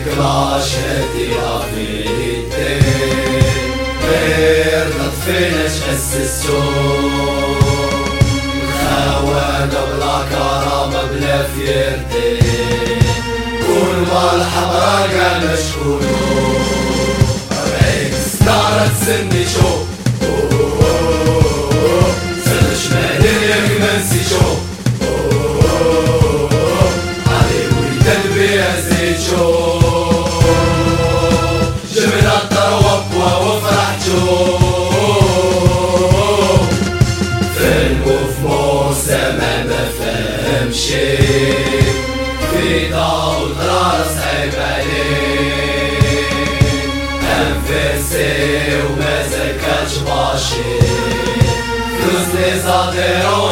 كلاش هدي غافيتي غير نطفينش حس السوق خوانا بلا كرامة بلا فيرتي كل ما الحمرا قال مشكولو ربعيك ستارة تسني شوف شي في ضوء راس عيب عليك انفسي وما زكاش باشي فلوس لي صادر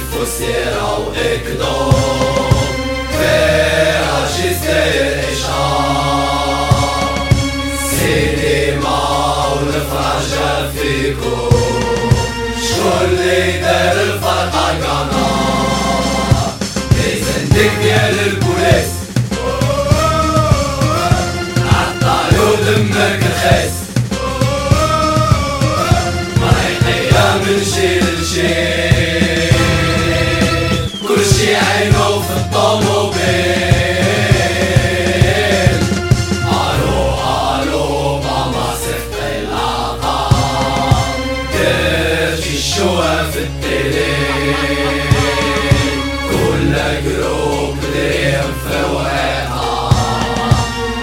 شوفوا سيرة وإكدور فيها شي ساير إشعار سينما والفرجة فيكم شكون اللي دار الفرقة قناة ليزندك ديال البوليس عطالو دمك الخيس. كلشي عينو في الطوموبيل. ألو ألو ماما صفت العطا درتي الشوها في التلي كل جروب دريم في ورقة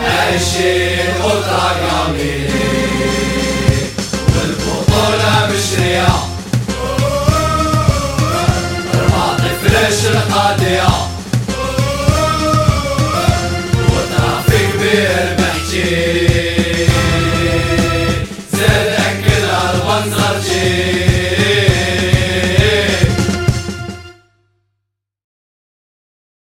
عايشين قدرة جميل والبطولة International ADA.